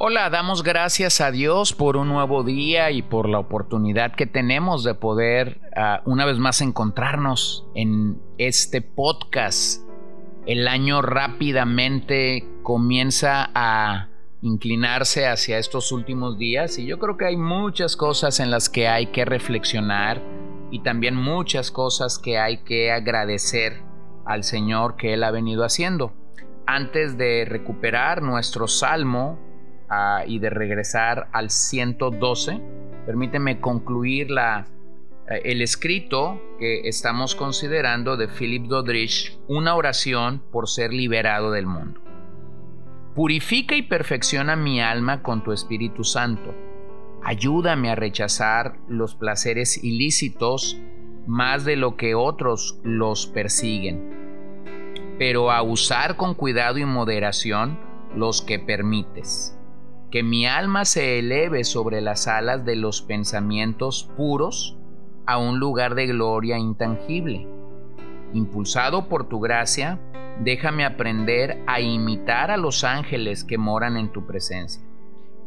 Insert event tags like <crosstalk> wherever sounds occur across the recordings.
Hola, damos gracias a Dios por un nuevo día y por la oportunidad que tenemos de poder uh, una vez más encontrarnos en este podcast. El año rápidamente comienza a inclinarse hacia estos últimos días y yo creo que hay muchas cosas en las que hay que reflexionar y también muchas cosas que hay que agradecer al Señor que Él ha venido haciendo. Antes de recuperar nuestro salmo, y de regresar al 112, permíteme concluir la, eh, el escrito que estamos considerando de Philip Dodrich, una oración por ser liberado del mundo. Purifica y perfecciona mi alma con tu Espíritu Santo. Ayúdame a rechazar los placeres ilícitos más de lo que otros los persiguen, pero a usar con cuidado y moderación los que permites que mi alma se eleve sobre las alas de los pensamientos puros a un lugar de gloria intangible. Impulsado por tu gracia, déjame aprender a imitar a los ángeles que moran en tu presencia,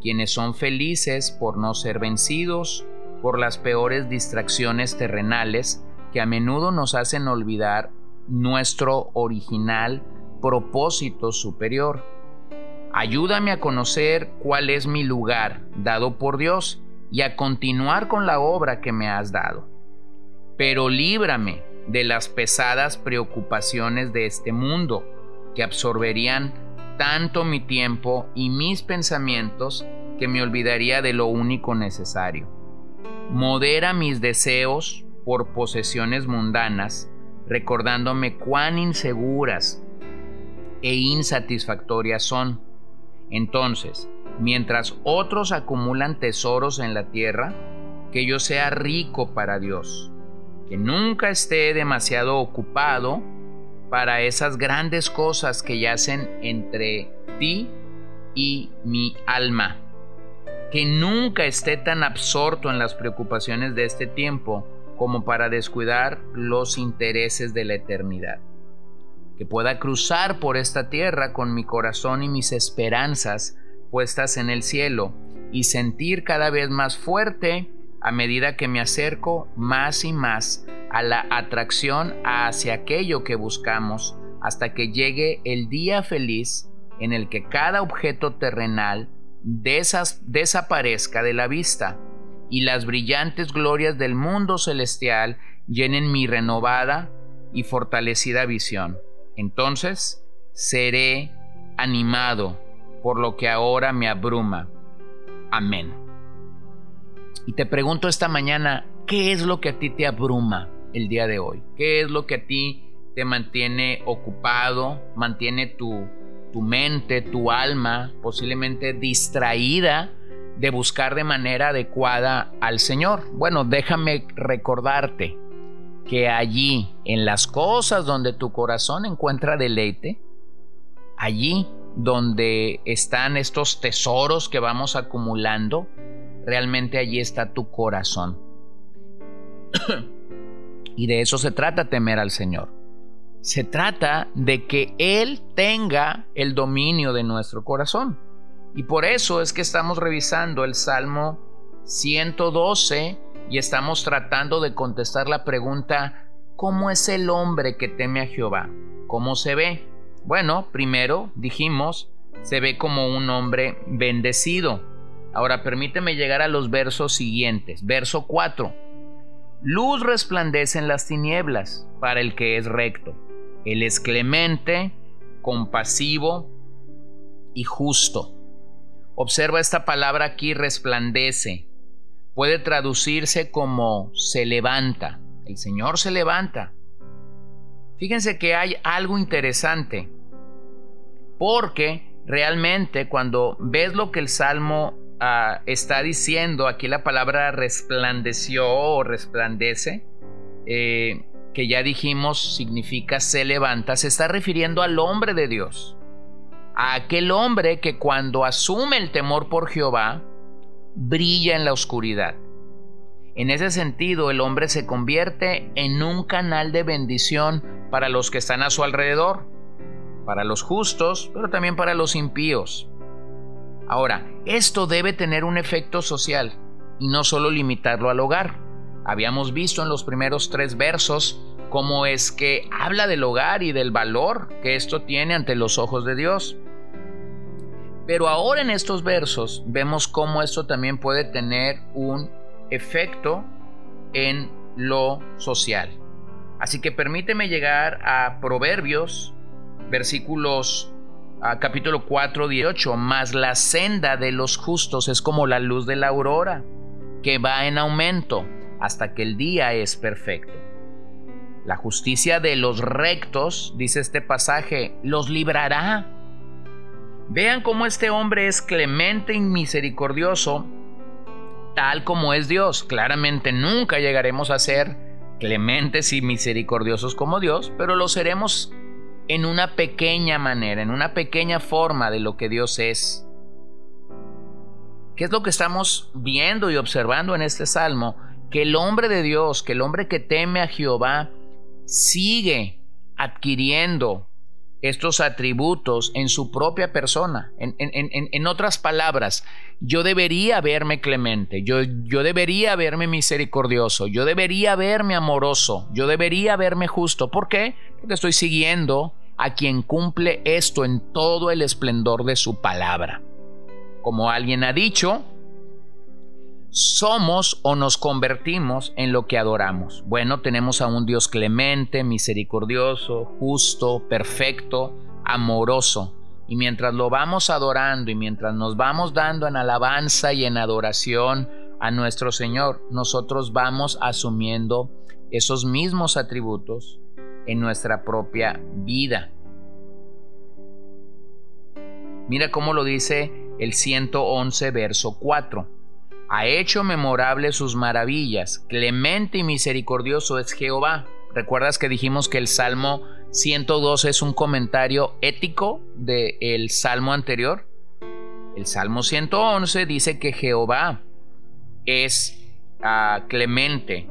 quienes son felices por no ser vencidos por las peores distracciones terrenales que a menudo nos hacen olvidar nuestro original propósito superior Ayúdame a conocer cuál es mi lugar dado por Dios y a continuar con la obra que me has dado. Pero líbrame de las pesadas preocupaciones de este mundo que absorberían tanto mi tiempo y mis pensamientos que me olvidaría de lo único necesario. Modera mis deseos por posesiones mundanas, recordándome cuán inseguras e insatisfactorias son entonces, mientras otros acumulan tesoros en la tierra, que yo sea rico para Dios, que nunca esté demasiado ocupado para esas grandes cosas que yacen entre ti y mi alma, que nunca esté tan absorto en las preocupaciones de este tiempo como para descuidar los intereses de la eternidad que pueda cruzar por esta tierra con mi corazón y mis esperanzas puestas en el cielo y sentir cada vez más fuerte a medida que me acerco más y más a la atracción hacia aquello que buscamos hasta que llegue el día feliz en el que cada objeto terrenal desaparezca de la vista y las brillantes glorias del mundo celestial llenen mi renovada y fortalecida visión. Entonces seré animado por lo que ahora me abruma. Amén. Y te pregunto esta mañana, ¿qué es lo que a ti te abruma el día de hoy? ¿Qué es lo que a ti te mantiene ocupado, mantiene tu, tu mente, tu alma, posiblemente distraída de buscar de manera adecuada al Señor? Bueno, déjame recordarte que allí, en las cosas donde tu corazón encuentra deleite, allí donde están estos tesoros que vamos acumulando, realmente allí está tu corazón. <coughs> y de eso se trata temer al Señor. Se trata de que Él tenga el dominio de nuestro corazón. Y por eso es que estamos revisando el Salmo 112 y estamos tratando de contestar la pregunta, ¿cómo es el hombre que teme a Jehová? ¿Cómo se ve? Bueno, primero dijimos, se ve como un hombre bendecido. Ahora permíteme llegar a los versos siguientes. Verso 4. Luz resplandece en las tinieblas para el que es recto. Él es clemente, compasivo y justo. Observa esta palabra aquí, resplandece puede traducirse como se levanta. El Señor se levanta. Fíjense que hay algo interesante, porque realmente cuando ves lo que el Salmo ah, está diciendo, aquí la palabra resplandeció o resplandece, eh, que ya dijimos significa se levanta, se está refiriendo al hombre de Dios, a aquel hombre que cuando asume el temor por Jehová, brilla en la oscuridad. En ese sentido, el hombre se convierte en un canal de bendición para los que están a su alrededor, para los justos, pero también para los impíos. Ahora, esto debe tener un efecto social y no solo limitarlo al hogar. Habíamos visto en los primeros tres versos cómo es que habla del hogar y del valor que esto tiene ante los ojos de Dios. Pero ahora en estos versos vemos cómo esto también puede tener un efecto en lo social. Así que permíteme llegar a Proverbios, versículos a capítulo 4, 18, más la senda de los justos es como la luz de la aurora, que va en aumento hasta que el día es perfecto. La justicia de los rectos, dice este pasaje, los librará. Vean cómo este hombre es clemente y misericordioso, tal como es Dios. Claramente nunca llegaremos a ser clementes y misericordiosos como Dios, pero lo seremos en una pequeña manera, en una pequeña forma de lo que Dios es. ¿Qué es lo que estamos viendo y observando en este salmo? que el hombre de Dios, que el hombre que teme a Jehová, sigue adquiriendo estos atributos en su propia persona. En, otras palabras, yo debería verme clemente, yo, yo debería verme misericordioso, yo debería verme amoroso, yo debería verme justo. ¿Por qué? Porque estoy siguiendo a quien cumple esto en todo el esplendor de su palabra. Como alguien ha dicho, somos o nos convertimos en lo que adoramos. Bueno, tenemos a un Dios clemente, misericordioso, justo, perfecto, amoroso. Y mientras lo vamos adorando y mientras nos vamos dando en alabanza y en adoración a nuestro Señor, nosotros vamos asumiendo esos mismos atributos en nuestra propia vida. Mira cómo lo dice el 111, verso 4 ha hecho memorable sus maravillas. Clemente y misericordioso es Jehová. ¿Recuerdas que dijimos que el Salmo 112 es un comentario ético del Salmo anterior? El Salmo 111 dice que Jehová es ah, clemente,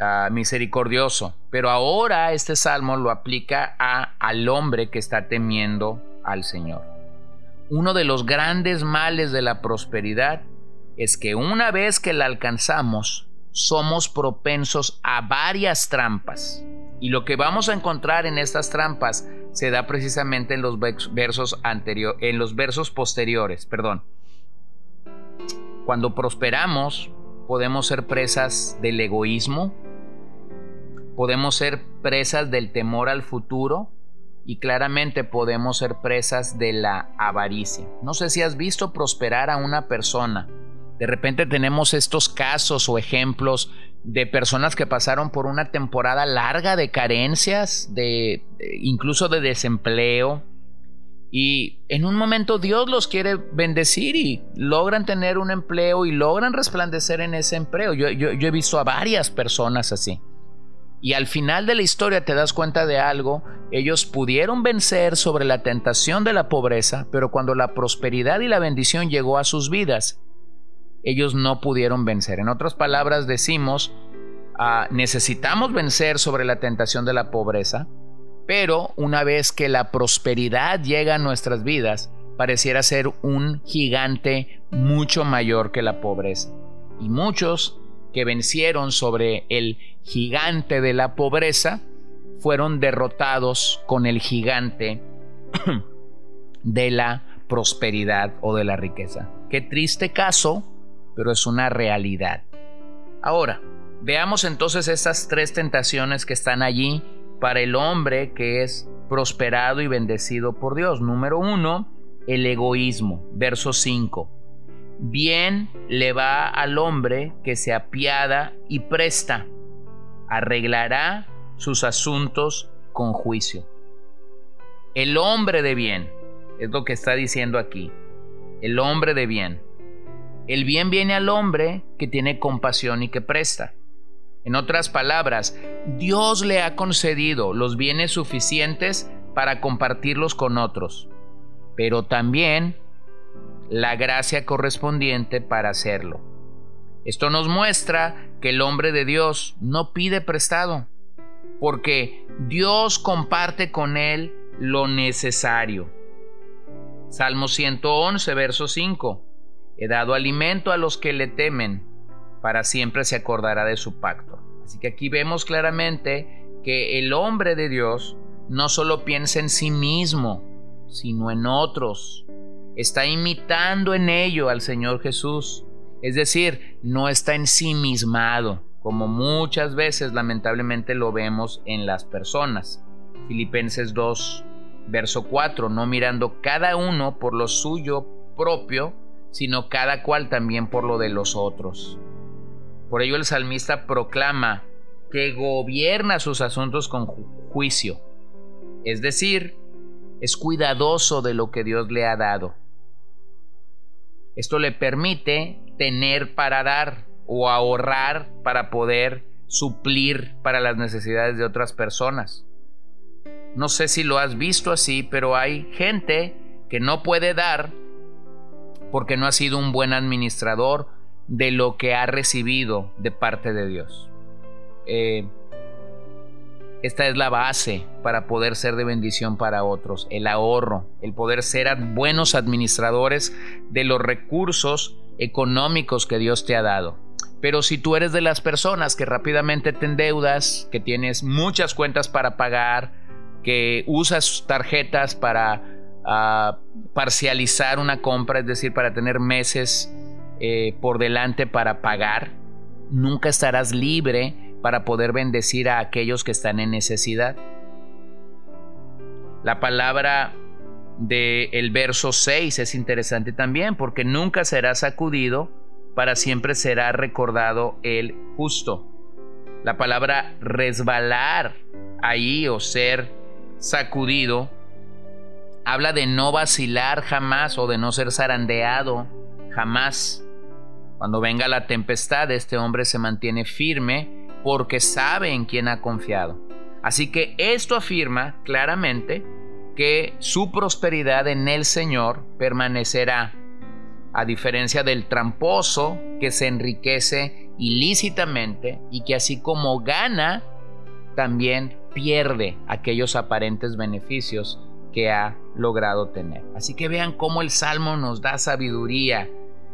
ah, misericordioso, pero ahora este Salmo lo aplica a, al hombre que está temiendo al Señor. Uno de los grandes males de la prosperidad es que una vez que la alcanzamos, somos propensos a varias trampas. Y lo que vamos a encontrar en estas trampas se da precisamente en los versos en los versos posteriores, perdón. Cuando prosperamos, podemos ser presas del egoísmo, podemos ser presas del temor al futuro y claramente podemos ser presas de la avaricia. No sé si has visto prosperar a una persona de repente tenemos estos casos o ejemplos de personas que pasaron por una temporada larga de carencias, de, incluso de desempleo, y en un momento Dios los quiere bendecir y logran tener un empleo y logran resplandecer en ese empleo. Yo, yo, he visto a varias personas así. Y al final de la historia te das cuenta de algo, ellos pudieron vencer sobre la tentación de la pobreza, pero cuando la prosperidad y la bendición llegó a sus vidas, ellos no pudieron vencer. En otras palabras, decimos, ah, necesitamos vencer sobre la tentación de la pobreza, pero una vez que la prosperidad llega a nuestras vidas, pareciera ser un gigante mucho mayor que la pobreza. Y muchos que vencieron sobre el gigante de la pobreza fueron derrotados con el gigante <clears throat> de la prosperidad o de la riqueza. Qué triste caso pero es una realidad. Ahora, veamos entonces estas tres tentaciones que están allí para el hombre que es prosperado y bendecido por Dios. Número uno, el egoísmo. Verso 5. Bien le va al hombre que se apiada y presta, arreglará sus asuntos con juicio. El hombre de bien, es lo que está diciendo aquí, el hombre de bien el bien viene al hombre que tiene compasión y que presta. En otras palabras, Dios le ha concedido los bienes suficientes para compartirlos con otros, pero también la gracia correspondiente para hacerlo. Esto nos muestra que el hombre de Dios no pide prestado, porque Dios comparte con él lo necesario. Salmo 111, verso 5. He dado alimento a los que le temen, para siempre se acordará de su pacto. Así que aquí vemos claramente que el hombre de Dios no solo piensa en sí mismo, sino en otros. Está imitando en ello al Señor Jesús. Es decir, no está ensimismado, como muchas veces lamentablemente lo vemos en las personas. Filipenses 2, verso 4, no mirando cada uno por lo suyo propio, sino cada cual también por lo de los otros. Por ello el salmista proclama que gobierna sus asuntos con juicio, es decir, es cuidadoso de lo que Dios le ha dado. Esto le permite tener para dar o ahorrar para poder suplir para las necesidades de otras personas. No sé si lo has visto así, pero hay gente que no puede dar porque no ha sido un buen administrador de lo que ha recibido de parte de Dios. Eh, esta es la base para poder ser de bendición para otros, el ahorro, el poder ser buenos administradores de los recursos económicos que Dios te ha dado. Pero si tú eres de las personas que rápidamente te endeudas, que tienes muchas cuentas para pagar, que usas tarjetas para ah, parcializar una compra, es decir, para tener meses eh, por delante para pagar, nunca estarás libre para poder bendecir a aquellos que están en necesidad. La palabra del el verso 6 es interesante también porque nunca será sacudido, para siempre será recordado el justo. La palabra resbalar ahí o ser sacudido, habla de no vacilar jamás o de no ser zarandeado jamás. Cuando venga la tempestad, este hombre se mantiene firme porque sabe en quién ha confiado. Así que esto afirma claramente que su prosperidad en el Señor permanecerá, a diferencia del tramposo que se enriquece ilícitamente y que así como gana, también pierde aquellos aparentes beneficios ha logrado tener. Así que vean cómo el Salmo nos da sabiduría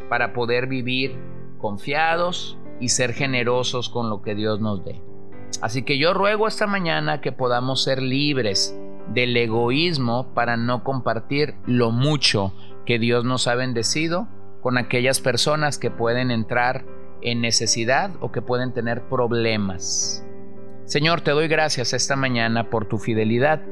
para poder vivir confiados y ser generosos con lo que Dios nos dé. Así que yo ruego esta mañana que podamos ser libres del egoísmo para no compartir lo mucho que Dios nos ha bendecido con aquellas personas que pueden entrar en necesidad o que pueden tener problemas. Señor, te doy gracias esta mañana por tu fidelidad.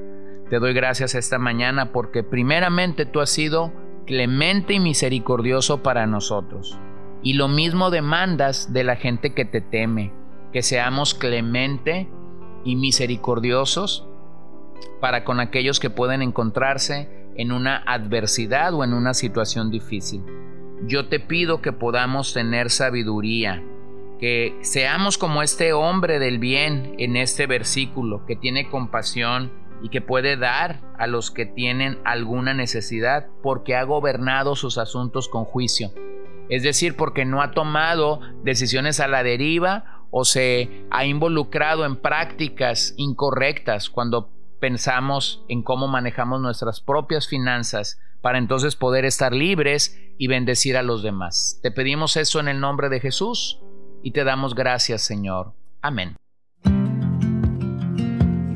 Te doy gracias esta mañana porque primeramente tú has sido clemente y misericordioso para nosotros. Y lo mismo demandas de la gente que te teme, que seamos clemente y misericordiosos para con aquellos que pueden encontrarse en una adversidad o en una situación difícil. Yo te pido que podamos tener sabiduría, que seamos como este hombre del bien en este versículo, que tiene compasión y que puede dar a los que tienen alguna necesidad porque ha gobernado sus asuntos con juicio. Es decir, porque no ha tomado decisiones a la deriva o se ha involucrado en prácticas incorrectas cuando pensamos en cómo manejamos nuestras propias finanzas para entonces poder estar libres y bendecir a los demás. Te pedimos eso en el nombre de Jesús y te damos gracias, Señor. Amén.